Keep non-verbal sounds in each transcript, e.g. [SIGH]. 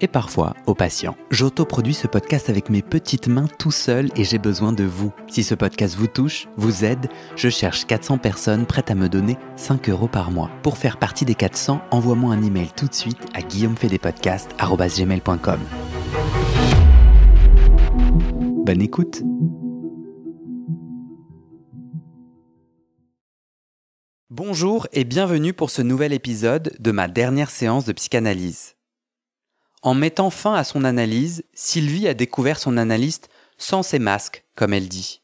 et parfois au patient. J'autoproduis ce podcast avec mes petites mains tout seul et j'ai besoin de vous. Si ce podcast vous touche, vous aide, je cherche 400 personnes prêtes à me donner 5 euros par mois. Pour faire partie des 400, envoie-moi un email tout de suite à guillaumefedepodcast.com. Bonne écoute Bonjour et bienvenue pour ce nouvel épisode de ma dernière séance de psychanalyse. En mettant fin à son analyse, Sylvie a découvert son analyste sans ses masques, comme elle dit.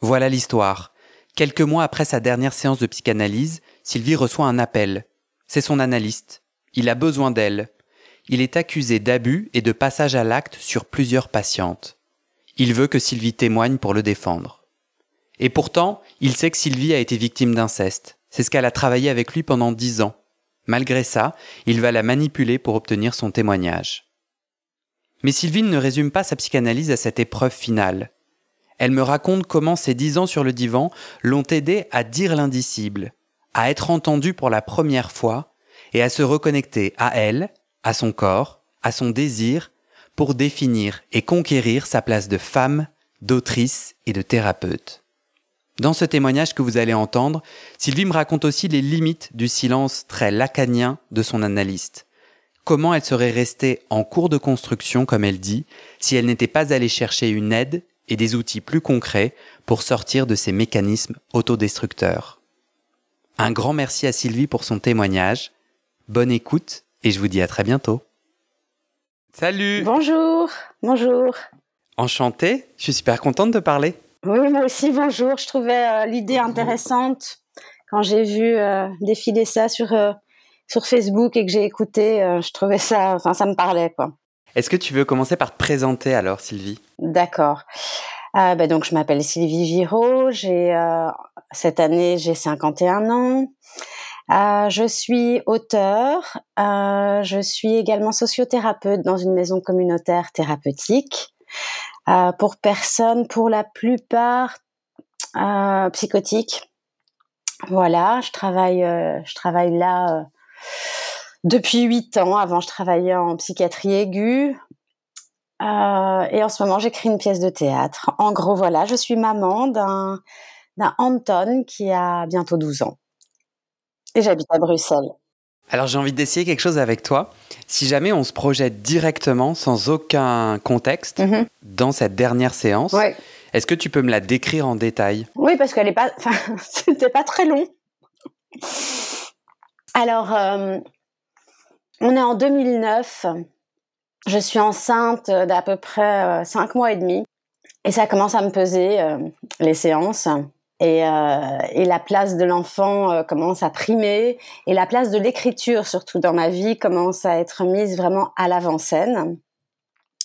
Voilà l'histoire. Quelques mois après sa dernière séance de psychanalyse, Sylvie reçoit un appel. C'est son analyste. Il a besoin d'elle. Il est accusé d'abus et de passage à l'acte sur plusieurs patientes. Il veut que Sylvie témoigne pour le défendre. Et pourtant, il sait que Sylvie a été victime d'inceste. C'est ce qu'elle a travaillé avec lui pendant dix ans. Malgré ça, il va la manipuler pour obtenir son témoignage. Mais Sylvine ne résume pas sa psychanalyse à cette épreuve finale. Elle me raconte comment ces dix ans sur le divan l'ont aidé à dire l'indicible, à être entendue pour la première fois et à se reconnecter à elle, à son corps, à son désir, pour définir et conquérir sa place de femme, d'autrice et de thérapeute. Dans ce témoignage que vous allez entendre, Sylvie me raconte aussi les limites du silence très lacanien de son analyste. Comment elle serait restée en cours de construction, comme elle dit, si elle n'était pas allée chercher une aide et des outils plus concrets pour sortir de ces mécanismes autodestructeurs. Un grand merci à Sylvie pour son témoignage. Bonne écoute et je vous dis à très bientôt. Salut Bonjour, bonjour. Enchanté, je suis super contente de parler. Oui, moi aussi, bonjour. Je trouvais euh, l'idée intéressante quand j'ai vu euh, défiler ça sur, euh, sur Facebook et que j'ai écouté. je trouvais ça, enfin, ça me parlait, quoi. Est-ce que tu veux commencer par te présenter alors, Sylvie? D'accord. Bah, donc, je m'appelle Sylvie Giraud. J'ai, cette année, j'ai 51 ans. je suis auteur. je suis également sociothérapeute dans une maison communautaire thérapeutique. Euh, pour personnes, pour la plupart euh, psychotiques. Voilà, je travaille, euh, je travaille là depuis huit ans. Avant, je travaillais en psychiatrie aiguë. et en ce moment, j'écris une pièce de théâtre. En gros, voilà, je suis maman d'un, Anton qui a bientôt 12 ans. Et j'habite à Bruxelles. Alors j'ai envie d'essayer quelque chose avec toi. Si jamais on se projette directement, sans aucun contexte, mhm. dans cette dernière séance, est-ce que tu peux me la décrire en détail? Oui, parce qu'elle est pas, enfin, [LAUGHS] c'était pas très long. Alors, euh, on est en 2009. Je suis enceinte d'à peu près 5 euh, mois et demi. Et ça commence à me peser, euh, les séances. Et, euh, et, la place de l'enfant euh, commence à primer et la place de l'écriture surtout dans ma vie commence à être mise vraiment à l'avant-scène.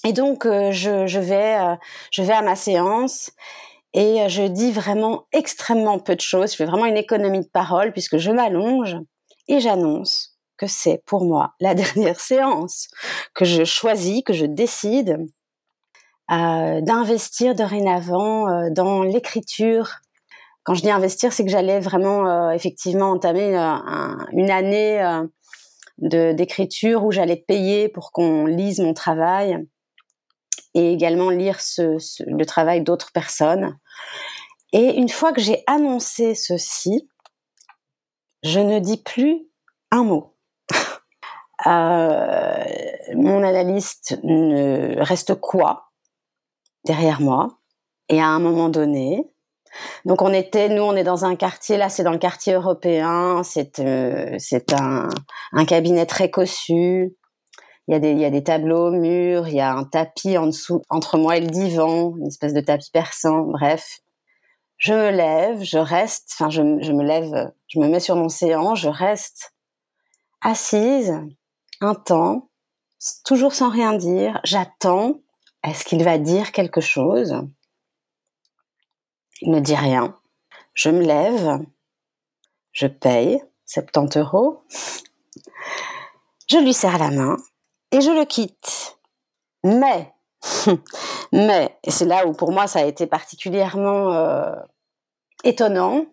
Et donc euh, je, je, vais euh, je vais à ma séance et je dis vraiment extrêmement peu de choses. Je fais vraiment une économie de parole puisque je m'allonge et j'annonce que c'est pour moi la [LAUGHS] dernière séance que je choisis, que je décide d'investir dorénavant dans l'écriture quand je dis investir, c'est que j'allais vraiment euh, effectivement entamer euh, une année euh, d'écriture où j'allais payer pour qu'on lise mon travail et également lire le travail d'autres personnes. Et une fois que j'ai annoncé ceci, je ne dis plus un mot. [LAUGHS] mon analyste ne reste quoi derrière moi Et à un moment donné, donc on était, nous on est dans un quartier, là c'est dans le quartier européen, c'est euh, c'est un, un cabinet très cossu, il y, a des, il y a des tableaux murs, il y a un tapis en dessous, entre moi et le divan, une espèce de tapis persan, bref. Je me lève, je reste, enfin, je, je me lève, je me mets sur mon séant, je reste assise un temps, toujours sans rien dire. J'attends. Est-ce qu'il va dire quelque chose? Ne dit rien. Je me lève, je paye 70 euros, je lui serre la main et je le quitte. Mais, [LAUGHS] mais, c'est là où pour moi ça a été particulièrement euh, étonnant,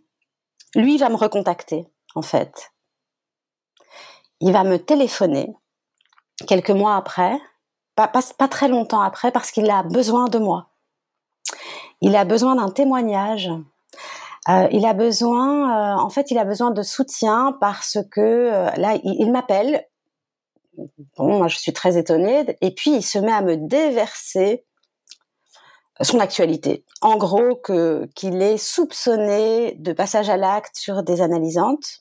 lui va me recontacter en fait. Il va me téléphoner quelques mois après, pas très longtemps après, parce qu'il a besoin de moi. Il a besoin d'un témoignage euh, il a besoin, euh, en fait, il a besoin de soutien parce que euh, là, il, m'appelle. Bon, moi, je suis très étonnée. Et puis, il se met à me déverser son actualité. En gros, que qu'il est soupçonné de passage à l'acte sur des analysantes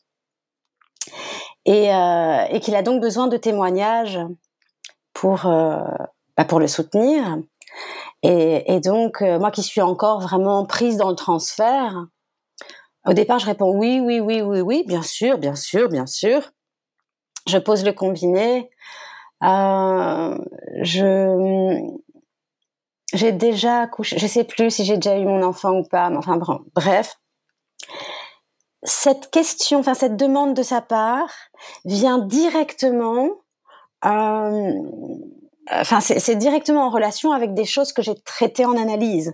et, qu'il a donc besoin de témoignages pour bah pour le soutenir. Et, et donc, moi qui suis encore vraiment prise dans le transfert, au départ, je réponds oui, oui, oui, oui, oui, bien sûr, bien sûr, bien sûr. Je pose le combiné. Euh, je j'ai déjà accouché. Je sais plus si j'ai déjà eu mon enfant ou pas. Mais enfin, bon, bref. Cette question, enfin cette demande de sa part, vient directement. Euh, enfin, c'est directement en relation avec des choses que j'ai traitées en analyse.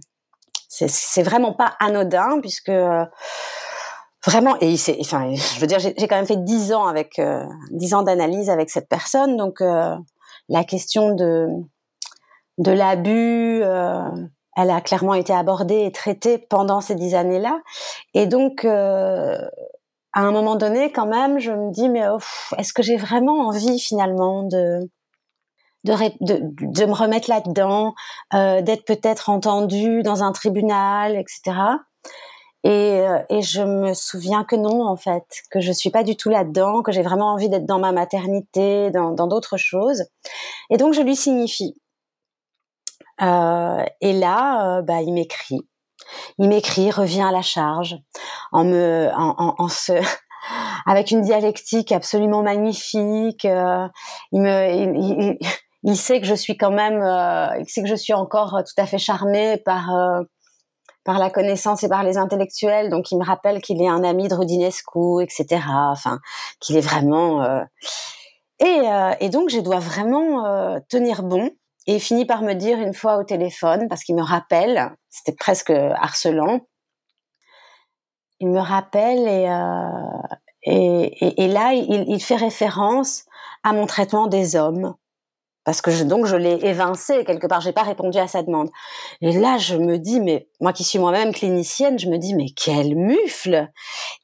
C'est vraiment pas anodin puisque euh, vraiment et il enfin je veux dire j'ai quand même fait dix ans avec euh, dix ans d'analyse avec cette personne donc euh, la question de de l'abus elle a clairement été abordée et traitée pendant ces dix années-là et donc à un moment donné quand même je me dis mais est-ce que j'ai vraiment envie finalement de de, de, me remettre là-dedans, euh, d'être peut-être entendu dans un tribunal, etc. Et, euh, et, je me souviens que non, en fait, que je suis pas du tout là-dedans, que j'ai vraiment envie d'être dans ma maternité, dans d'autres choses. Et donc je lui signifie. Euh, et là, euh, bah, il m'écrit. Il m'écrit, revient à la charge, en me, en, en, en se, [LAUGHS] avec une dialectique absolument magnifique. Euh, il me, il, il sait que je suis quand même, euh, il sait que je suis encore tout à fait charmée par euh, par la connaissance et par les intellectuels. Donc il me rappelle qu'il est un ami de Rodinescu, etc. Enfin, qu'il est vraiment. Euh, et, donc je dois vraiment tenir bon. Et il finit par me dire une fois au téléphone, parce qu'il me rappelle, c'était presque harcelant. Il me rappelle et et, là il, il fait référence à mon traitement des hommes parce que je, donc je l'ai évincé quelque part, j'ai pas répondu à sa demande. Et là, je me dis, mais moi qui suis moi-même clinicienne, je me dis, mais quel mufle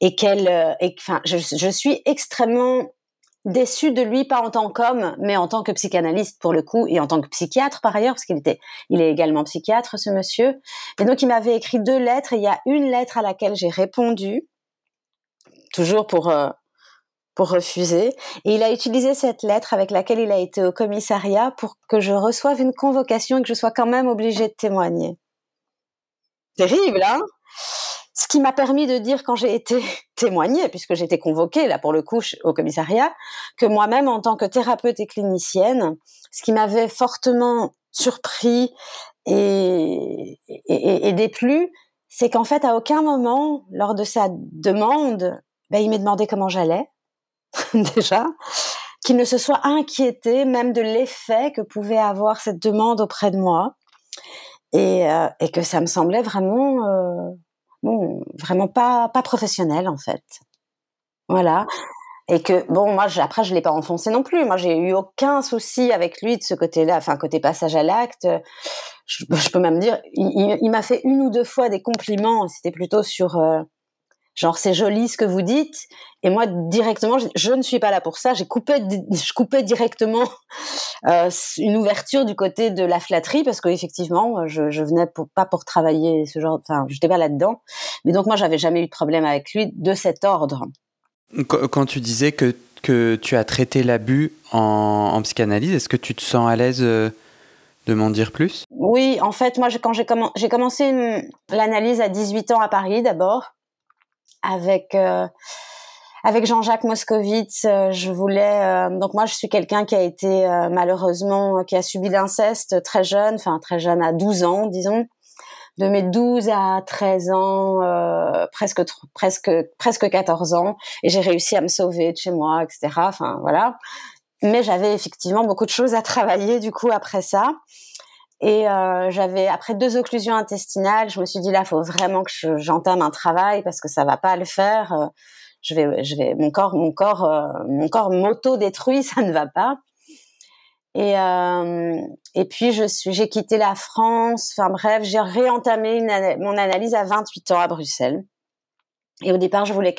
et quel, euh, enfin, je, je, suis extrêmement déçue de lui, pas en tant qu'homme, mais en tant que psychanalyste pour le coup et en tant que psychiatre par ailleurs, parce qu'il était, il est également psychiatre ce monsieur. Et donc il m'avait écrit deux lettres et il y a une lettre à laquelle j'ai répondu, toujours pour euh, pour refuser. Et il a utilisé cette lettre avec laquelle il a été au commissariat pour que je reçoive une convocation et que je sois quand même obligée de témoigner. Terrible, hein? Ce qui m'a permis de dire quand j'ai été [LAUGHS] témoignée, puisque j'étais convoquée, là pour le coup, au commissariat, que moi-même, en tant que thérapeute et clinicienne, ce qui m'avait fortement surpris et, et, déplu, c'est qu'en fait, à aucun moment, lors de sa demande, ben, il m'a demandé comment j'allais [LAUGHS] déjà, qu'il ne se soit inquiété même de l'effet que pouvait avoir cette demande auprès de moi, et, euh, et que ça me semblait vraiment, euh, bon, vraiment pas pas professionnel en fait. Voilà. Et que bon, moi après je l'ai pas enfoncé non plus. Moi j'ai eu aucun souci avec lui de ce côté-là, enfin côté passage à l'acte. Je, peux même dire, il, m'a fait une ou deux fois des compliments. C'était plutôt sur euh, genre c'est joli ce que vous dites. Et moi directement je, ne suis pas là pour ça. J'ai coupé je coupais directement [LAUGHS] euh, une ouverture du côté de la flatterie parce que effectivement je, je venais pour, pas pour travailler ce genre enfin j'étais pas là dedans mais donc moi j'avais jamais eu de problème avec lui de cet ordre. Quand tu disais que que tu as traité l'abus en, psychanalyse. Est-ce que tu te sens à l'aise euh, de m'en dire plus? Oui, en fait, moi, quand j'ai commencé l'analyse à 18 ans à Paris d'abord, avec euh, avec Jean-Jacques Moscovitz, euh, je voulais. donc moi, je suis quelqu'un qui a été malheureusement qui a subi l'inceste très jeune, enfin très jeune à 12 ans, disons de mes 12 à 13 ans, euh, presque presque presque 14 ans, et j'ai réussi à me sauver de chez moi, etc. Enfin voilà. Mais j'avais effectivement beaucoup de choses à travailler du coup après ça. Et euh, j'avais après deux occlusions intestinales, je me suis dit là, faut vraiment que j'entame un travail parce que ça va pas le faire. Euh, je vais, je vais, mon corps, mon corps, euh, mon corps m'auto détruit, [LAUGHS] ça ne va pas. Et, euh, et puis, je suis, j'ai quitté la France. Enfin bref, j'ai réentamé mon analyse à 28 ans à Bruxelles. Et au départ, je voulais,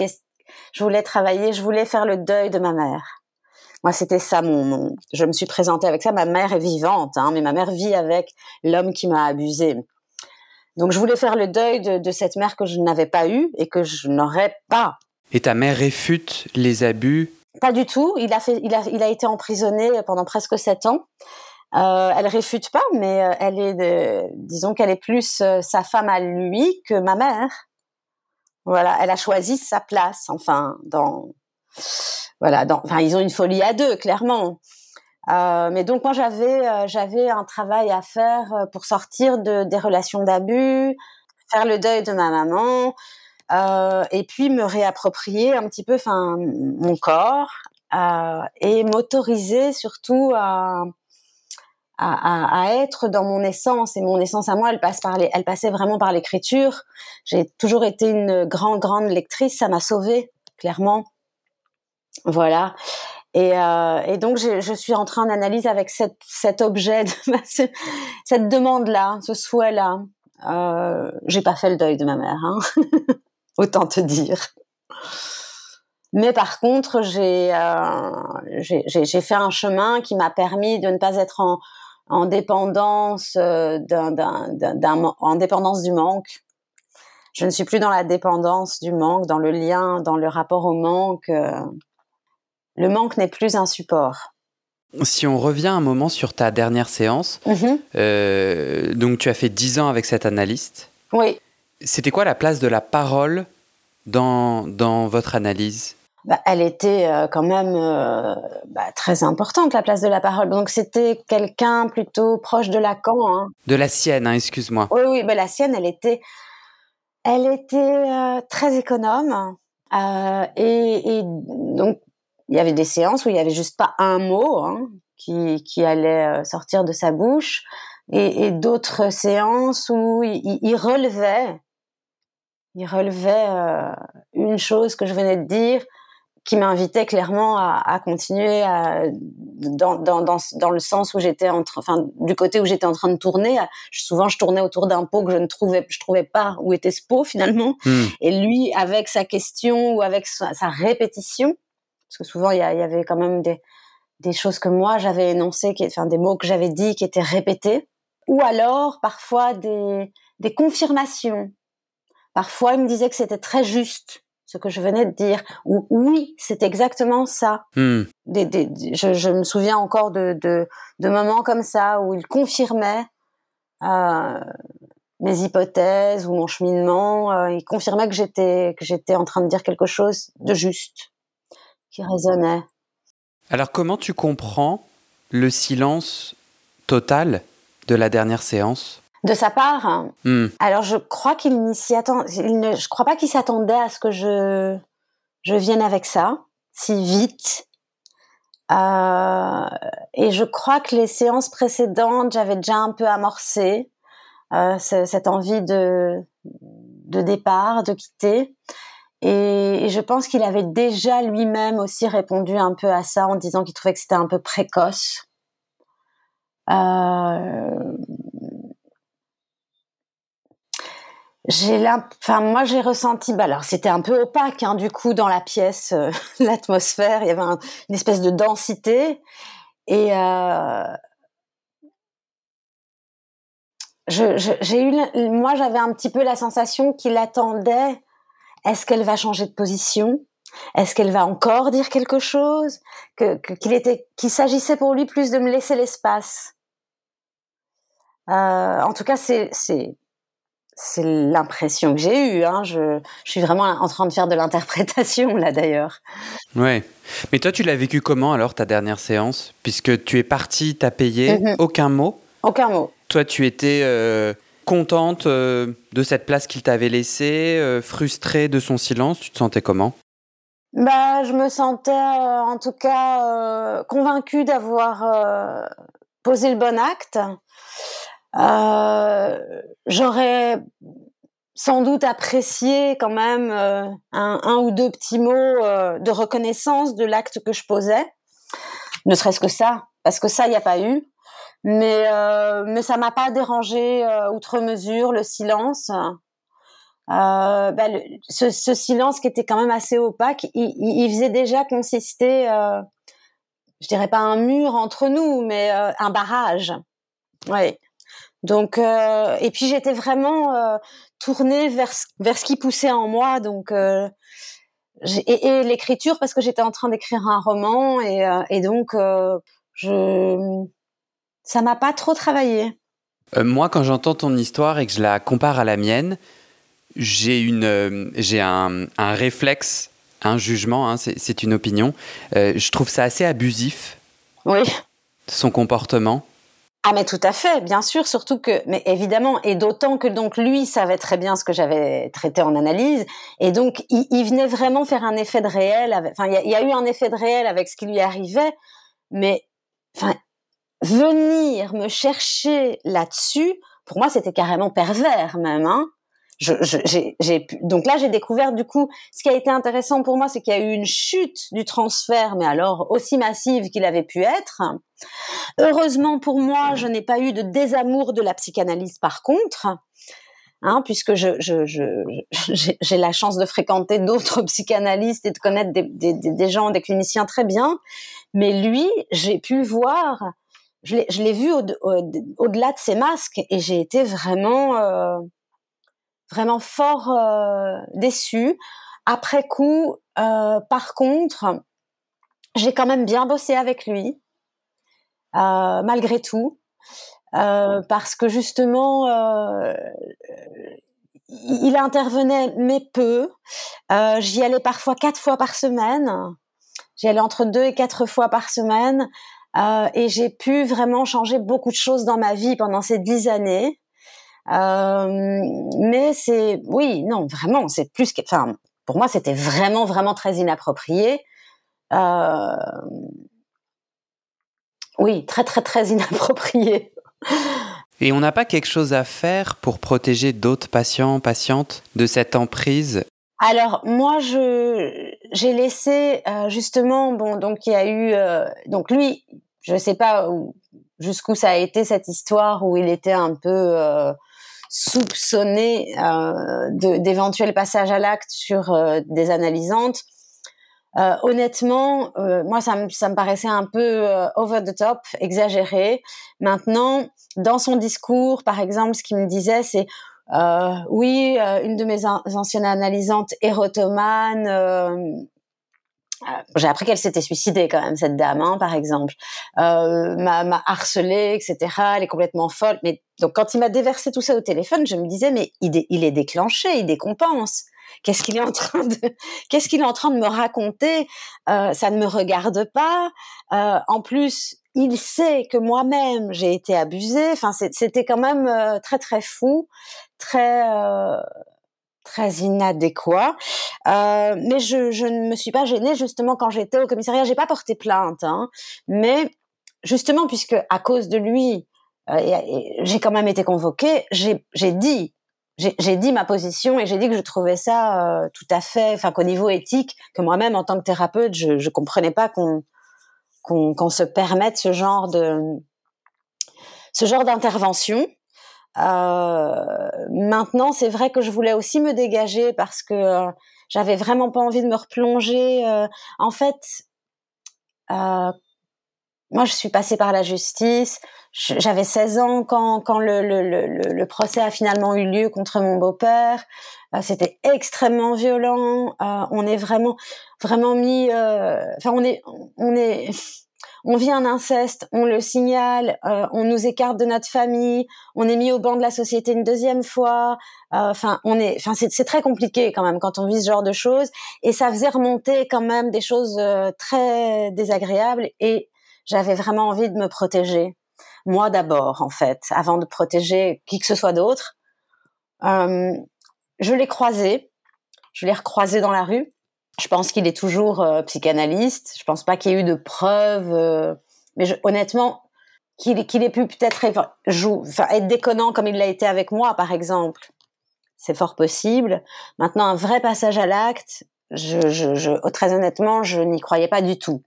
je voulais travailler, je voulais faire le deuil de ma mère. Moi, c'était ça mon, Je me suis présentée avec ça. Ma mère est vivante, hein, mais ma mère vit avec l'homme qui m'a abusée. Donc, je voulais faire le deuil de, de cette mère que je n'avais pas eue et que je n'aurais pas. Et ta mère réfute les abus? Pas du tout. Il a fait, il a, il a été emprisonné pendant presque sept ans. Euh, elle réfute pas, mais euh, elle est, de, disons qu'elle est plus euh, sa femme à lui que ma mère. Voilà, elle a choisi sa place. Enfin, dans, voilà, enfin, ils ont une folie à deux, clairement. Euh, mais donc moi j'avais, euh, j'avais un travail à faire pour sortir de des relations d'abus, faire le deuil de ma maman, euh, et puis me réapproprier un petit peu, enfin, mon corps euh, et m'autoriser surtout à, à, à, être dans mon essence. Et mon essence à moi, elle passe par les, elle passait vraiment par l'écriture. J'ai toujours été une grande, grande lectrice. Ça m'a sauvée, clairement. Voilà. Et, euh, et, donc, je, suis rentrée en analyse avec cet objet, [LAUGHS] cette demande-là, ce souhait-là. Euh, j'ai pas fait le deuil de ma mère. Hein. [LAUGHS] autant te dire. Mais par contre, j'ai euh, fait un chemin qui m'a permis de ne pas être en, euh, en dépendance du manque. Je ne suis plus dans la dépendance du manque, dans le lien, dans le rapport au manque. Le manque n'est plus un support. Si on revient un moment sur ta dernière séance, mm-hmm. euh, donc tu as fait dix ans avec cet analyste. Oui. C'était quoi la place de la parole dans, dans votre analyse? Bah, elle était euh, quand même euh, bah, très importante, la place de la parole. Donc c'était quelqu'un plutôt proche de Lacan. Hein. De la sienne, hein, excuse-moi. Oui, oui, bah, la sienne, elle était, elle était très économe. Et, et, donc il y avait des séances où il y avait juste pas un mot hein, qui, qui allait sortir de sa bouche, et, et d'autres séances où il, il relevait. Il relevait euh, une chose que je venais de dire qui m'invitait clairement à, à continuer à, dans, dans, dans, dans, le sens où j'étais en enfin du côté où j'étais en train de tourner. Souvent je tournais autour d'un pot que je ne trouvais je trouvais pas où était ce pot finalement. Hmm. et lui avec sa question ou avec sa, sa répétition parce que souvent il y, y, avait quand même des des choses que moi j'avais énoncées qui enfin des mots que j'avais dit qui étaient répétés ou alors parfois des des confirmations Parfois, il me disait que c'était très juste ce que je venais de dire. Ou oui, c'est exactement ça. Hmm. Des, des, je, je, me souviens encore de, de, de, moments comme ça où il confirmait euh, mes hypothèses ou mon cheminement. Euh, il confirmait que j'étais que j'étais en train de dire quelque chose de juste, qui résonnait. Alors, comment tu comprends le silence total de la dernière séance? De sa part. Hmm. Alors je crois qu'il n'y s'y attend. Il ne, je crois pas qu'il s'attendait à ce que je je vienne avec ça si vite. Euh, et je crois que les séances précédentes, j'avais déjà un peu amorcé euh, cette envie de de départ, de quitter. Et, je pense qu'il avait déjà lui-même aussi répondu un peu à ça en disant qu'il trouvait que c'était un peu précoce. Euh, j'ai enfin moi j'ai ressenti bah alors c'était un peu opaque hein, du coup dans la pièce euh, [LAUGHS] l'atmosphère il y avait une espèce de densité et euh, j'ai eu moi j'avais un petit peu la sensation qu'il attendait est-ce qu'elle va changer de position? Est-ce qu'elle va encore dire quelque chose? Que qu'il était, qu'il s'agissait pour lui plus de me laisser l'espace? Euh, en tout cas, c'est c'est c'est l'impression que j'ai eue. Hein. Je, je, suis vraiment en train de faire de l'interprétation là d'ailleurs. Ouais. Mais toi, tu l'as vécu comment alors ta dernière séance? Puisque tu es partie, t'as payé, mhm. aucun mot? Aucun mot. Toi, tu étais euh, contente euh, de cette place qu'il t'avait laissée, euh, frustrée de son silence. Tu te sentais comment? Bah, je me sentais en tout cas convaincue d'avoir posé le bon acte. Euh, j'aurais sans doute apprécié quand même euh, un, un, ou deux petits mots euh, de reconnaissance de l'acte que je posais, ne serait-ce que ça, parce que ça, il n'y a pas eu. Mais, euh, mais ça m'a pas dérangé outre mesure le silence. Bah, le, ce, ce, silence qui était quand même assez opaque, il, il faisait déjà consister, je dirais pas un mur entre nous, mais un barrage. Ouais. Donc, euh, et puis j'étais vraiment euh, tournée vers, vers ce qui poussait en moi. Donc, euh, et, et l'écriture parce que j'étais en train d'écrire un roman et, euh, et donc euh, je, ça m'a pas trop travaillé. moi, quand j'entends ton histoire et que je la compare à la mienne, j'ai une, j'ai un, un, réflexe, un jugement, hein, c'est une opinion. je trouve ça assez abusif. Oui. Son comportement. Ah mais tout à fait, bien sûr, surtout que, mais évidemment, et d'autant que donc lui savait très bien ce que j'avais traité en analyse, et donc il, il, venait vraiment faire un effet de réel. enfin, il y, y, a eu un effet de réel avec ce qui lui arrivait, mais enfin, venir me chercher là-dessus, pour moi, c'était carrément pervers même. Hein donc là, j'ai découvert du coup, ce qui a été intéressant pour moi, c'est qu'il y a eu une chute du transfert, mais alors aussi massive qu'il avait pu être. Heureusement pour moi, je n'ai pas eu de désamour de la psychanalyse par contre. Hein, puisque j'ai la chance de fréquenter d'autres [LAUGHS] psychanalystes et de connaître des, gens, des cliniciens très bien. Mais lui, j'ai pu voir, je l'ai vu au-delà au, de ses masques et j'ai été vraiment... Euh, vraiment fort euh, déçue. Après coup, euh, par contre, j'ai quand même bien bossé avec lui, malgré tout, parce que justement, il intervenait mais peu. J'y allais parfois quatre fois par semaine. J'y allais entre deux et quatre fois par semaine. Et j'ai pu vraiment changer beaucoup de choses dans ma vie pendant ces dix années. Euh, mais c'est, oui, non, vraiment, c'est plus que, enfin, pour moi, c'était vraiment, vraiment très inapproprié. Euh, oui, très, très, très [LAUGHS] inapproprié. Et on n'a pas quelque chose à faire pour protéger d'autres patients, patientes de cette emprise? Alors moi je j'ai laissé euh, justement bon donc il y a eu euh, donc lui je sais pas jusqu'où ça a été cette histoire où il était un peu euh, soupçonné euh, d'éventuels passages à l'acte sur euh, des analysantes. Euh, honnêtement, euh, moi, ça me, ça me paraissait un peu euh, over the top, exagéré. Maintenant, dans son discours, par exemple, ce qu'il me disait, c'est oui, une de mes anciennes analysantes érotomanes j'ai appris qu'elle s'était suicidée quand même cette dame, hein, par exemple, euh, m'a harcelée, etc. Elle est complètement folle. Mais donc quand il m'a déversé tout ça au téléphone, je me disais mais il, il est déclenché, il décompense. Qu'est-ce qu'il est en train de [LAUGHS] qu'est-ce qu'il est en train de me raconter? Euh, Ça ne me regarde pas. Euh, en plus, il sait que moi-même j'ai été abusée. Enfin, c'était quand même euh, très très fou, très euh, très inadéquat. Euh, mais je, ne me suis pas gênée justement quand j'étais au commissariat. J'ai pas porté plainte, hein, mais justement puisque à cause de lui, euh, j'ai quand même été convoquée. J'ai dit, j'ai dit ma position et j'ai dit que je trouvais ça euh, tout à fait, enfin qu'au niveau éthique, que moi-même en tant que thérapeute, je, je comprenais pas qu'on qu'on se permette ce genre de ce genre d'intervention. Euh, maintenant, c'est vrai que je voulais aussi me dégager parce que euh, j'avais vraiment pas envie de me replonger. Euh, en fait, euh, moi, je suis passée par la justice. J'avais 16 ans quand, quand le, le, le, le, procès a finalement eu lieu contre mon beau-père. C'était extrêmement violent. On est vraiment, vraiment mis. Enfin, on est, on est, on vit un inceste, on le signale, euh, on nous écarte de notre famille, on est mis au banc de la société une deuxième fois. Euh, enfin, on est, enfin, c'est très compliqué quand même quand on vit ce genre de choses. Et ça faisait remonter quand même des choses très désagréables. Et j'avais vraiment envie de me protéger. Moi d'abord, en fait, avant de protéger qui que ce soit d'autre. Euh, je l'ai croisé, je l'ai recroisé dans la rue. Je pense qu'il est toujours euh, psychanalyste. Je pense pas qu'il y ait eu de preuves, euh, mais je, honnêtement, qu'il qu'il ait pu peut-être être déconnant comme il l'a été avec moi, par exemple. C'est fort possible. Maintenant, un vrai passage à l'acte, je, je, je, très honnêtement, je n'y croyais pas du tout.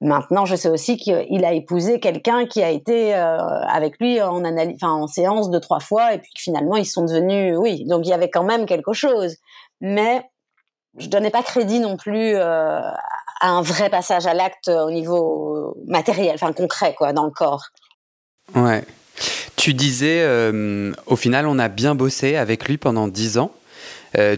Maintenant, je sais aussi qu'il a épousé quelqu'un qui a été euh, avec lui en analyse, en séance deux trois fois, et puis finalement ils sont devenus, oui, donc il y avait quand même quelque chose. Mais je donnais pas crédit non plus euh, à un vrai passage à l'acte au niveau matériel, enfin concret, quoi, dans le corps. Ouais. Tu disais, euh, au final, on a bien bossé avec lui pendant dix ans.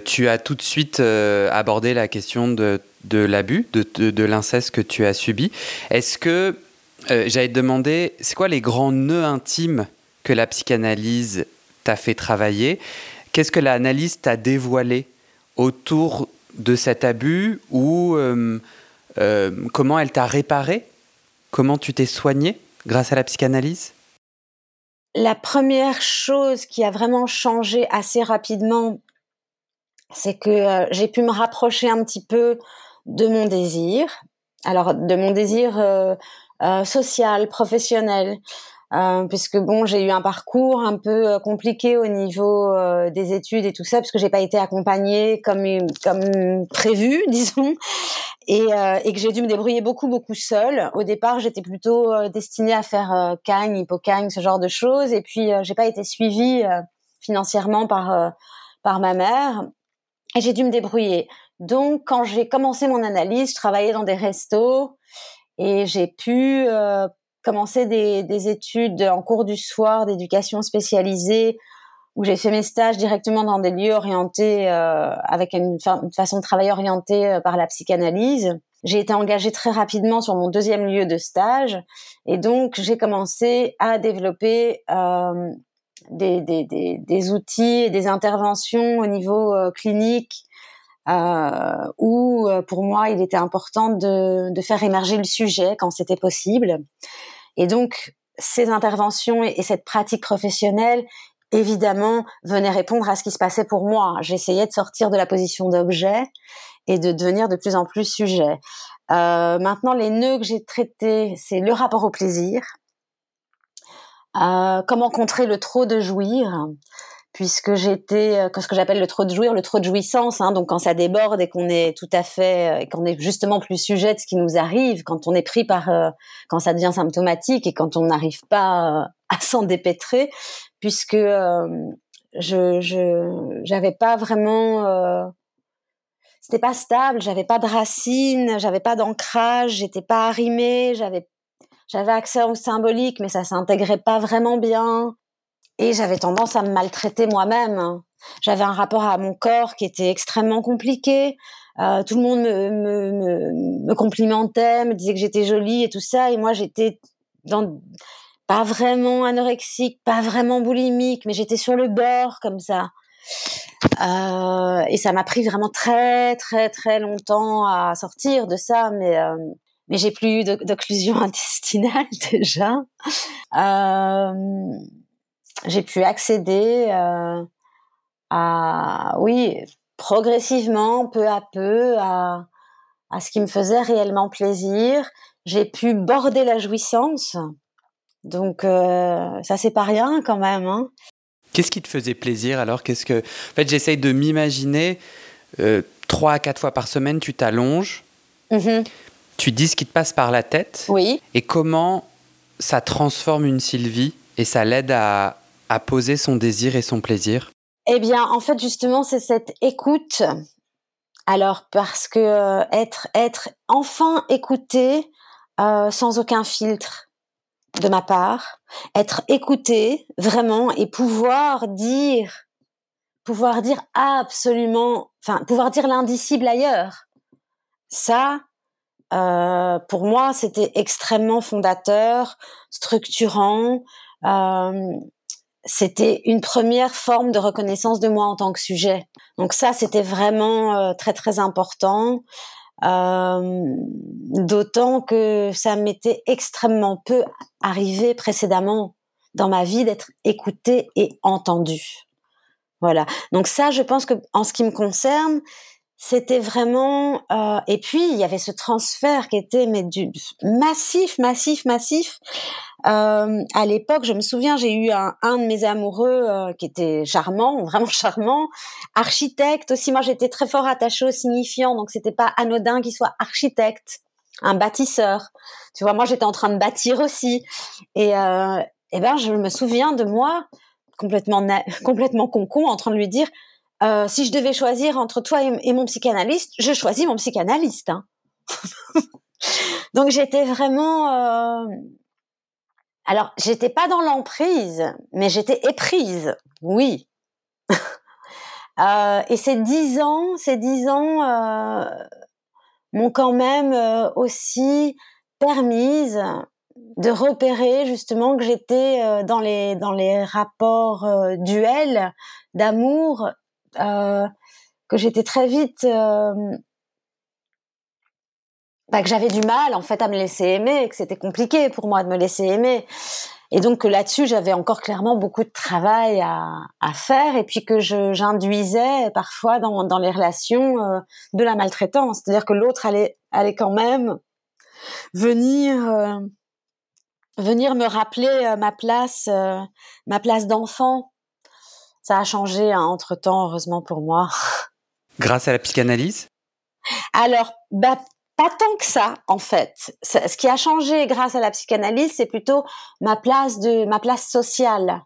tu as tout de suite abordé la question de de l'abus, de, l'inceste que tu as subi. Est-ce que, euh, j'allais te demander, c'est quoi les grands nœuds intimes que la psychanalyse t'a fait travailler? Qu'est-ce que l'analyse t'a dévoilé autour de cet abus ou euh, euh, comment elle t'a réparé? Comment tu t'es soigné grâce à la psychanalyse? La première chose qui a vraiment changé assez rapidement, c'est que j'ai pu me rapprocher un petit peu de mon désir, alors de mon désir euh, euh, social, professionnel, euh, puisque bon, j'ai eu un parcours un peu compliqué au niveau des études et tout ça, parce que j'ai pas été accompagnée comme comme prévu, [LAUGHS] disons, et, et que j'ai dû me débrouiller beaucoup beaucoup seule. Au départ, j'étais plutôt destinée à faire cagne, hypocagne, ce genre de choses, et puis j'ai pas été suivie financièrement par par ma mère, et j'ai dû me débrouiller. Donc, quand j'ai commencé mon analyse, je travaillais dans des restos et j'ai pu commencer des, des, études en cours du soir d'éducation spécialisée où j'ai fait mes stages directement dans des lieux orientés euh, avec une, façon de travailler orientée euh, par la psychanalyse. J'ai été engagée très rapidement sur mon deuxième lieu de stage et donc j'ai commencé à développer euh, des, outils et des interventions au niveau clinique où pour moi il était important de faire émerger le sujet quand c'était possible. Et donc ces interventions et, cette pratique professionnelle évidemment venaient répondre à ce qui se passait pour moi. J'essayais de sortir de la position d'objet et de devenir de plus en plus sujet. Euh, maintenant, les nœuds que j'ai traités, c'est le rapport au plaisir, euh, comment contrer le trop de jouir, puisque j'étais euh, ce que j'appelle le trop de jouir, le trop de jouissance. Hein, donc quand ça déborde et qu'on est tout à fait, euh, qu'on est justement plus sujet de ce qui nous arrive, quand on est pris par, euh, quand ça devient symptomatique et quand on n'arrive pas à s'en dépêtrer, puisque je j'avais pas vraiment c'était pas stable, j'avais pas de racines, j'avais pas d'ancrage, j'étais pas arrimée, j'avais j'avais accès au symbolique, mais ça s'intégrait pas vraiment bien et j'avais tendance à me maltraiter moi-même. J'avais un rapport à mon corps qui était extrêmement compliqué. Euh, tout le monde me, me, me, me, complimentait, me disait que j'étais jolie et tout ça, et moi j'étais dans pas vraiment anorexique, pas vraiment boulimique, mais j'étais sur le bord comme ça. Euh, et ça m'a pris vraiment très très très longtemps à sortir de ça, mais euh, mais j'ai plus eu d'occlusion [LAUGHS] intestinale déjà. Euh, j'ai pu accéder euh, à, oui, progressivement, peu à peu, à, à ce qui me faisait réellement plaisir. J'ai pu border la jouissance. Donc euh, ça c'est pas rien quand même. Hein. Qu'est-ce qui te faisait plaisir alors? Qu'est-ce que En fait, j'essaye de m'imaginer euh, trois à quatre fois par semaine, tu t'allonges, mm-hmm. tu dis ce qui te passe par la tête. Oui. Et comment ça transforme une Sylvie et ça l'aide à, à poser son désir et son plaisir? Eh bien, en fait, justement, c'est cette écoute. Alors, parce que euh, être, être enfin écouté, euh, sans aucun filtre de ma part, être écouté vraiment et pouvoir dire, pouvoir dire absolument, enfin pouvoir dire l'indicible ailleurs. Ça, euh, pour moi, c'était extrêmement fondateur, structurant. Euh, c'était une première forme de reconnaissance de moi en tant que sujet. Donc ça, c'était vraiment euh, très très important. Euh, d'autant que ça m'était extrêmement peu arrivé précédemment dans ma vie d'être écoutée et entendue. Voilà. Donc ça, je pense que en ce qui me concerne, c'était vraiment euh, et puis il y avait ce transfert qui était mais du massif massif massif. Euh, à l'époque je me souviens j'ai eu un, un, de mes amoureux euh, qui était charmant [LAUGHS] vraiment charmant architecte aussi. Moi j'étais très fort attachée au signifiant donc c'était pas anodin qu'il soit architecte un bâtisseur. Tu vois moi j'étais en train de bâtir aussi. Et euh, et ben je me souviens de moi complètement [LAUGHS] complètement concon en train de lui dire euh, si je devais choisir entre toi et, mon psychanalyste, je choisis mon psychanalyste. Hein. [LAUGHS] Donc j'étais vraiment. Euh... Alors j'étais pas dans l'emprise, mais j'étais éprise. Oui. [LAUGHS] euh, et ces dix ans, ces dix ans euh, m'ont quand même euh, aussi permise de repérer justement que j'étais euh, dans les dans les rapports duels d'amour que j'étais très vite, euh, bah, que j'avais du mal en fait à me laisser aimer, que c'était compliqué pour moi de me laisser aimer. Et donc là-dessus, j'avais encore clairement beaucoup de travail à, faire, et puis que j'induisais parfois dans, dans, les relations euh, de la maltraitance, c'est-à-dire que l'autre allait, allait quand même venir euh, venir me rappeler ma place, ma place d'enfant, ça a changé hein, entre temps, heureusement pour moi. Grâce à la psychanalyse? Alors, bah, pas tant que ça, en fait. Ce qui a changé grâce à la psychanalyse, c'est plutôt ma place de ma place sociale.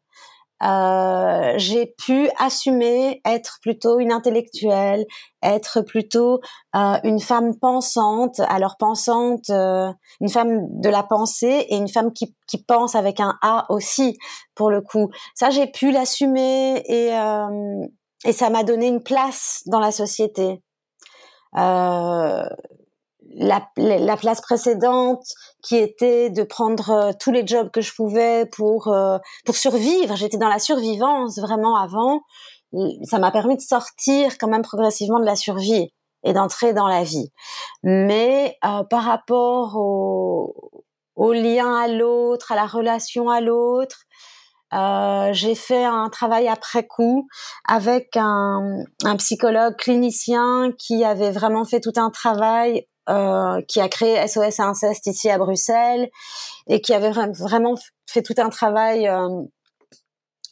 Euh, j'ai pu assumer être plutôt une intellectuelle, être plutôt euh, une femme pensante. Alors pensante, euh, une femme de la pensée et une femme qui, qui pense avec un A aussi, pour le coup. Ça, j'ai pu l'assumer et, euh, et ça m'a donné une place dans la société. La, la, place précédente qui était de prendre euh, tous les jobs que je pouvais pour euh, pour survivre. J'étais dans la survivance vraiment avant. Ça m'a permis de sortir quand même progressivement de la survie et d'entrer dans la vie. Mais euh, par rapport au, au lien à l'autre, à la relation à l'autre, euh, j'ai fait un travail après coup avec un, un, psychologue clinicien qui avait vraiment fait tout un travail euh, qui a créé SOS Inceste ici à Bruxelles et qui avait vraiment fait tout un travail euh,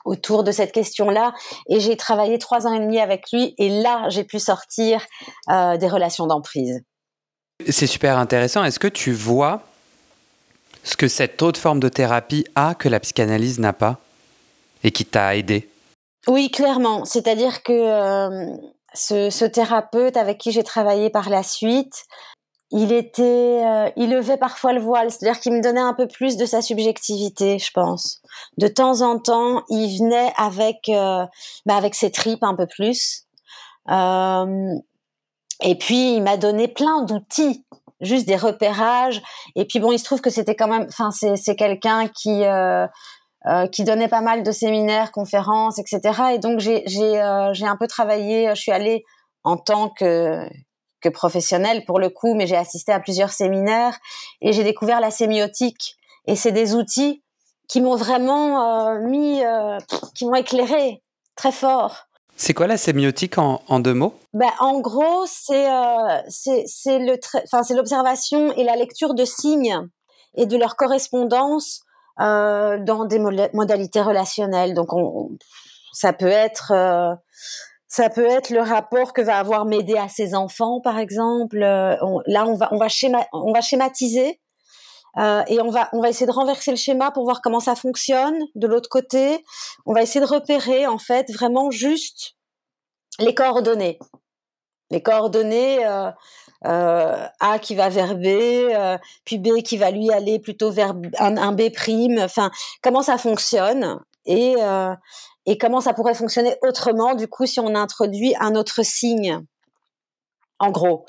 autour de cette question-là. Et j'ai travaillé trois ans et demi avec lui et là, j'ai pu sortir euh, des relations d'emprise. C'est super intéressant. Est-ce que tu vois ce que cette autre forme de thérapie a que la psychanalyse n'a pas et qui t'a aidé? Oui, clairement. C'est-à-dire que ce, ce, thérapeute avec qui j'ai travaillé par la suite il était, euh, il levait parfois le voile, c'est-à-dire qu'il me donnait un peu plus de sa subjectivité, je pense. De temps en temps, il venait avec, euh, bah avec ses tripes un peu plus. Euh, et puis, il m'a donné plein d'outils, juste des repérages. Et puis bon, il se trouve que c'était quand même, enfin, c'est quelqu'un qui euh, euh, qui donnait pas mal de séminaires, conférences, etc. Et donc j'ai j'ai j'ai un peu travaillé. Je suis allée en tant que que professionnel pour le coup, mais j'ai assisté à plusieurs séminaires et j'ai découvert la sémiotique. Et c'est des outils qui m'ont vraiment euh, mis, euh, qui m'ont éclairé très fort. C'est quoi la sémiotique en, en deux mots? Ben, En gros, c'est euh, l'observation et la lecture de signes et de leur correspondance euh, dans des modalités relationnelles. Donc, on, ça peut être euh, ça peut être le rapport que va avoir m'aider à ses enfants, par exemple. Euh, là, on va, on va, schéma, on va schématiser euh, et on va, on va essayer de renverser le schéma pour voir comment ça fonctionne. De l'autre côté, on va essayer de repérer en fait vraiment juste les coordonnées. Les coordonnées, euh, A qui va vers B, puis B qui va lui aller plutôt vers un, B prime. Enfin, comment ça fonctionne et et comment ça pourrait fonctionner autrement du coup si on introduit un autre signe. En gros.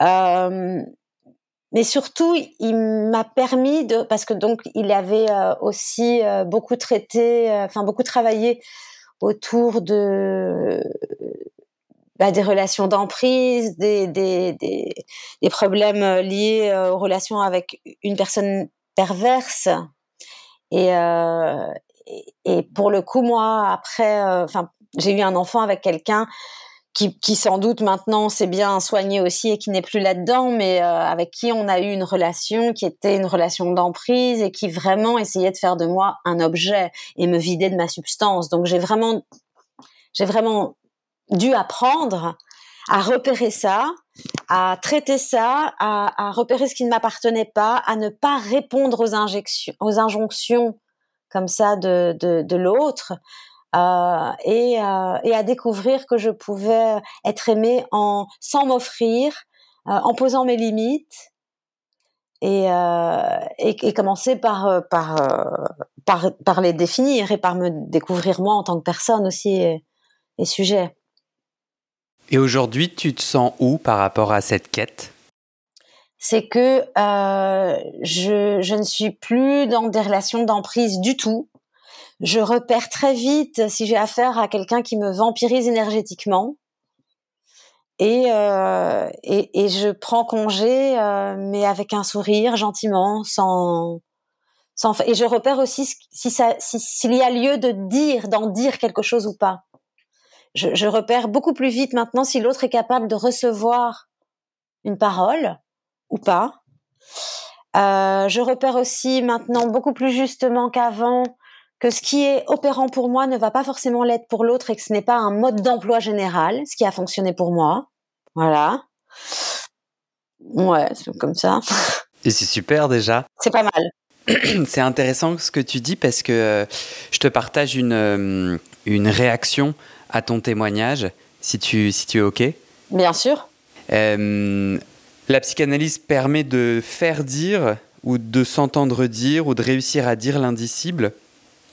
mais surtout, il m'a permis de, parce que donc il avait aussi beaucoup traité, enfin beaucoup travaillé autour de bah, des relations d'emprise, des, des, des, problèmes euh, liés euh, aux relations avec une personne perverse. Et, euh, et, pour le coup, moi, après, euh, enfin, j'ai eu un enfant avec quelqu'un qui, qui, sans doute maintenant s'est bien soigné aussi et qui n'est plus là-dedans, mais avec qui on a eu une relation qui était une relation d'emprise et qui vraiment essayait de faire de moi un objet et me vider de ma substance. Donc j'ai vraiment, j'ai vraiment dû apprendre à repérer ça, à traiter ça, à, repérer ce qui ne m'appartenait pas, à ne pas répondre aux, injections, aux injonctions comme ça de, de, l'autre, euh, et, euh, et, à découvrir que je pouvais être aimée en sans m'offrir, euh, en posant mes limites, et, et, commencer par, par, par, par les définir et par me découvrir moi en tant que personne aussi et, et sujet. Et aujourd'hui, tu te sens où par rapport à cette quête? C'est que euh, je, ne suis plus dans des relations d'emprise du tout. Je repère très vite si j'ai affaire à quelqu'un qui me vampirise énergétiquement. Et, euh, je prends congé, euh, mais avec un sourire, gentiment, sans. Et je repère aussi si s'il y a lieu de dire, d'en dire quelque chose ou pas je repère beaucoup plus vite maintenant si l'autre est capable de recevoir une parole ou pas. Euh, je repère aussi maintenant beaucoup plus justement qu'avant que ce qui est opérant pour moi ne va pas forcément l'être pour l'autre et que ce n'est pas un mode d'emploi général, ce qui a fonctionné pour moi. Voilà. Ouais, c'est comme ça. Et c'est super déjà. C'est pas mal. [CLEARS THROAT] C'est intéressant ce que tu dis parce que euh, je te partage une, euh, une réaction à ton témoignage, si tu, si tu es OK. Bien sûr. Euh, la psychanalyse permet de faire dire ou de s'entendre dire ou de réussir à dire l'indicible.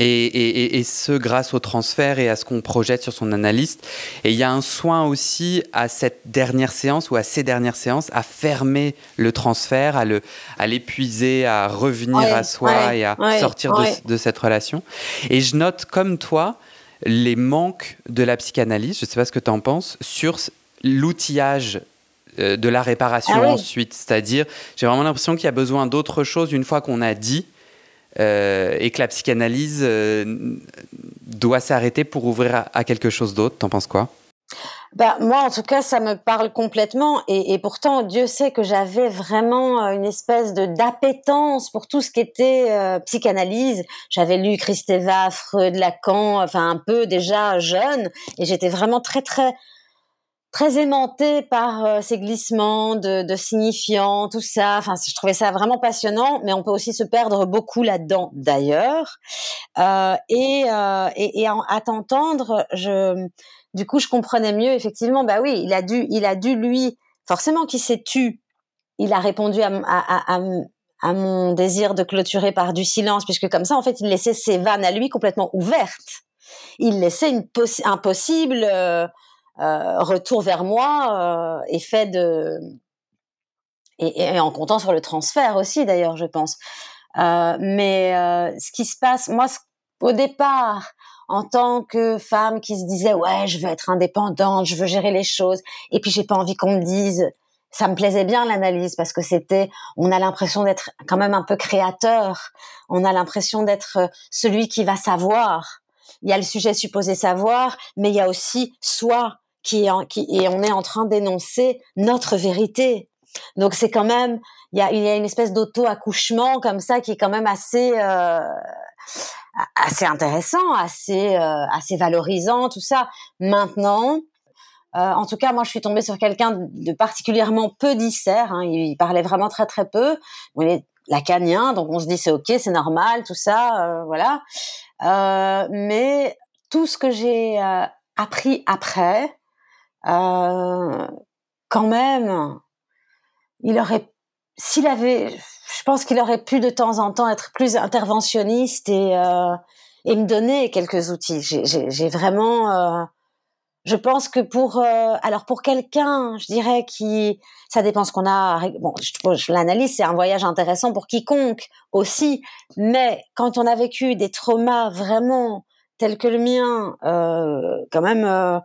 Et, et, et, ce grâce au transfert et à ce qu'on projette sur son analyste. Et il y a un soin aussi à cette dernière séance ou à ces dernières séances à fermer le transfert, à le à l'épuiser, à revenir à soi et à sortir de, de, cette relation. Et je note comme toi les manques de la psychanalyse, je ne sais pas ce que tu en penses, sur l'outillage euh, de la réparation ah ensuite. C'est-à-dire, j'ai vraiment l'impression qu'il y a besoin d'autre chose une fois qu'on a dit euh, et que la psychanalyse euh, doit s'arrêter pour ouvrir à, quelque chose d'autre. T'en penses quoi? Bah, moi, en tout cas, ça me parle complètement. Et, et pourtant, Dieu sait que j'avais vraiment une espèce de d'appétence pour tout ce qui était euh, psychanalyse. J'avais lu Christeva, Freud, Lacan, enfin un peu déjà jeune, et j'étais vraiment très très très aimantée par euh, ces glissements de, de, signifiants, tout ça. Enfin, je trouvais ça vraiment passionnant, mais on peut aussi se perdre beaucoup là-dedans, d'ailleurs. Euh, et, et, et à t'entendre, je du coup, je comprenais mieux effectivement. Bah oui, il a dû, il a dû lui, forcément, qui s'est tu. Il a répondu à, à, à, à, mon désir de clôturer par du silence, puisque comme ça, en fait, il laissait ses vannes à lui complètement ouvertes. Il laissait une un possible euh, euh, retour vers moi, euh, effet de et, et, en comptant sur le transfert aussi, d'ailleurs, je pense. Euh, mais euh, ce qui se passe, moi, au départ, en tant que femme qui se disait ouais je veux être indépendante, je veux gérer les choses et puis j'ai pas envie qu'on me dise ça me plaisait bien l'analyse parce que c'était on a l'impression d'être quand même un peu créateur, on a l'impression d'être euh, celui qui va savoir. Il y a le sujet supposé savoir, mais il y a aussi soi qui qui et on est en train d'énoncer notre vérité. Donc c'est quand même il y a, il y a une espèce d'auto accouchement comme ça qui est quand même assez euh, assez intéressant, assez euh, assez valorisant, tout ça. Maintenant, euh, en tout cas, moi, je suis tombée sur quelqu'un de particulièrement peu dissert. Hein. Il, parlait vraiment très très peu. Il est lacanien, donc on se dit c'est ok, c'est normal, tout ça, euh, voilà. mais tout ce que j'ai appris après, quand même, il aurait, s'il avait, je pense qu'il aurait pu de temps en temps être plus interventionniste et euh, et me donner quelques outils. J'ai vraiment, euh, je pense que pour, euh, alors pour quelqu'un, je dirais qui, ça dépend ce qu'on a. Bon, je, je l'analyse, c'est un voyage intéressant pour quiconque aussi, mais quand on a vécu des traumas vraiment tels que le mien, euh, quand même, euh,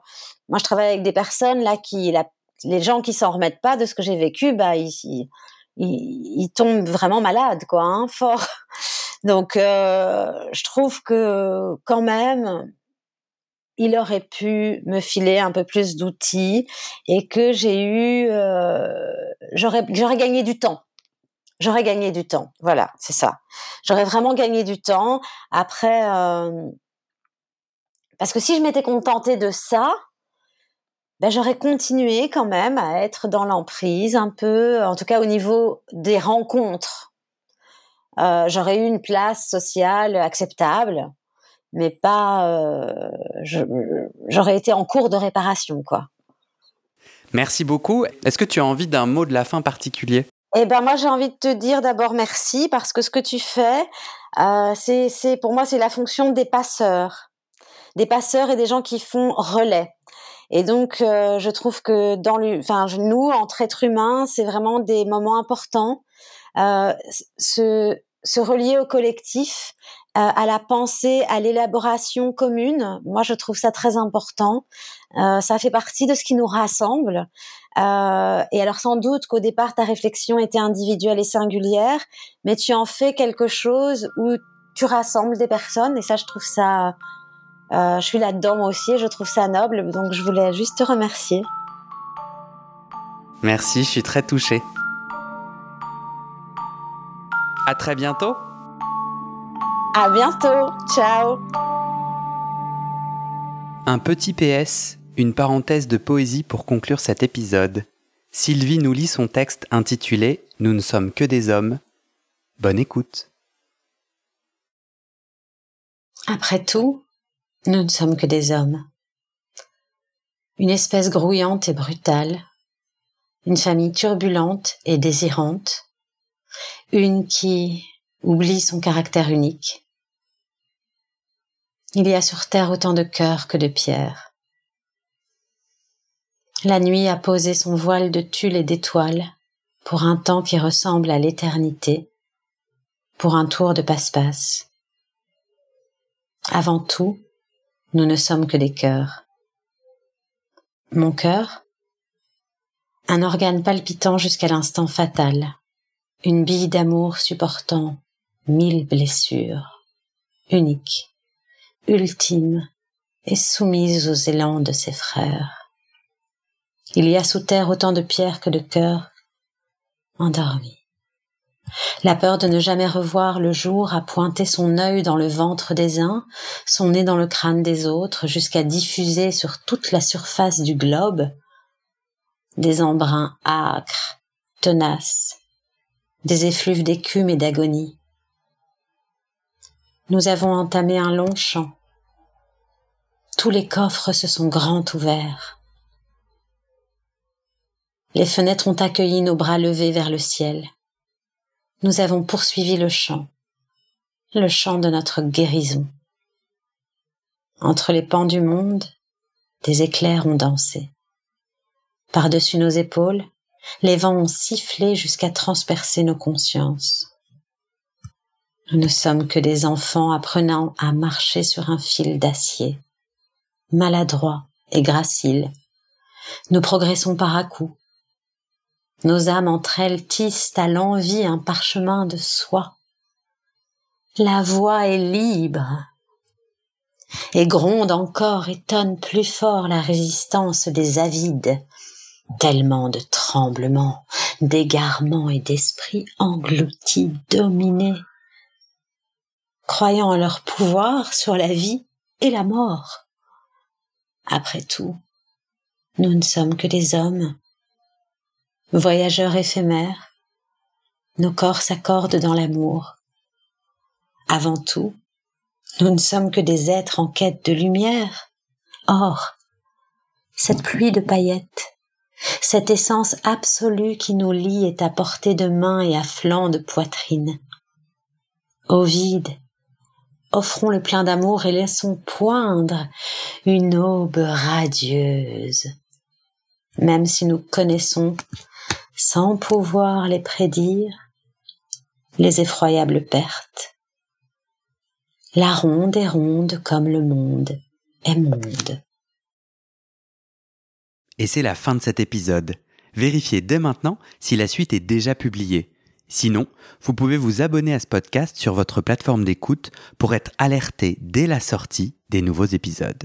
moi je travaille avec des personnes là qui, la, les gens qui s'en remettent pas de ce que j'ai vécu, bah ils, ils, ils, tombent vraiment malades, quoi, hein, [LAUGHS] fort. Donc, euh, je trouve que quand même, il aurait pu me filer un peu plus d'outils et que j'ai eu, euh, j'aurais, j'aurais gagné du temps. J'aurais gagné du temps. Voilà, c'est ça. J'aurais vraiment gagné du temps. Après, euh, parce que si je m'étais contentée de ça, ben j'aurais continué quand même à être dans l'emprise un peu, en tout cas au niveau des rencontres. Euh, j'aurais eu une place sociale acceptable, mais pas. Euh, j'aurais été en cours de réparation, quoi. Merci beaucoup. Est-ce que tu as envie d'un mot de la fin particulier? Eh ben moi j'ai envie de te dire d'abord merci parce que ce que tu fais, euh, c'est pour moi c'est la fonction des passeurs, des passeurs et des gens qui font relais. Et donc, euh, je trouve que dans le, enfin, nous, entre êtres humains, c'est vraiment des moments importants. Euh, se, se relier au collectif, euh, à la pensée, à l'élaboration commune. Moi, je trouve ça très important. Euh, ça fait partie de ce qui nous rassemble. Euh, et alors, sans doute qu'au départ, ta réflexion était individuelle et singulière, mais tu en fais quelque chose où tu rassembles des personnes. Et ça, je trouve ça je suis là-dedans moi aussi et je trouve ça noble, donc je voulais juste te remercier. Merci, je suis très touchée. À très bientôt. À bientôt. Ciao. Un petit PS, une parenthèse de poésie pour conclure cet épisode. Sylvie nous lit son texte intitulé Nous ne sommes que des hommes. Bonne écoute. Après tout, nous ne sommes que des hommes. Une espèce grouillante et brutale, une famille turbulente et désirante, une qui oublie son caractère unique. Il y a sur terre autant de cœurs que de pierres. La nuit a posé son voile de tulle et d'étoiles pour un temps qui ressemble à l'éternité, pour un tour de passe-passe. Avant tout, nous ne sommes que des cœurs. Mon cœur Un organe palpitant jusqu'à l'instant fatal, une bille d'amour supportant mille blessures, unique, ultime et soumise aux élans de ses frères. Il y a sous terre autant de pierres que de cœurs endormis. La peur de ne jamais revoir le jour a pointé son œil dans le ventre des uns, son nez dans le crâne des autres, jusqu'à diffuser sur toute la surface du globe des embruns âcres, tenaces, des effluves d'écume et d'agonie. Nous avons entamé un long chant. Tous les coffres se sont grands ouverts. Les fenêtres ont accueilli nos bras levés vers le ciel nous avons poursuivi le chant, le chant de notre guérison. Entre les pans du monde, des éclairs ont dansé. Par-dessus nos épaules, les vents ont sifflé jusqu'à transpercer nos consciences. Nous ne sommes que des enfants apprenant à marcher sur un fil d'acier, maladroits et graciles. Nous progressons par à coups, nos âmes entre elles tissent à l'envie un parchemin de soie. La voix est libre et gronde encore et tonne plus fort la résistance des avides. Tellement de tremblements, d'égarements et d'esprits engloutis, dominés, croyant en leur pouvoir sur la vie et la mort. Après tout, nous ne sommes que des hommes, voyageurs éphémères, nos corps s'accordent dans l'amour. Avant tout, nous ne sommes que des êtres en quête de lumière. Or, cette pluie de paillettes, Cette essence absolue qui nous lie est à portée de main et à flanc de poitrine. Au vide, offrons le plein d'amour et laissons poindre une aube radieuse. Même si nous connaissons, sans pouvoir les prédire, les effroyables pertes. La ronde est ronde comme le monde est monde. Et c'est la fin de cet épisode. Vérifiez dès maintenant si la suite est déjà publiée. Sinon, vous pouvez vous abonner à ce podcast sur votre plateforme d'écoute pour être alerté dès la sortie des nouveaux épisodes.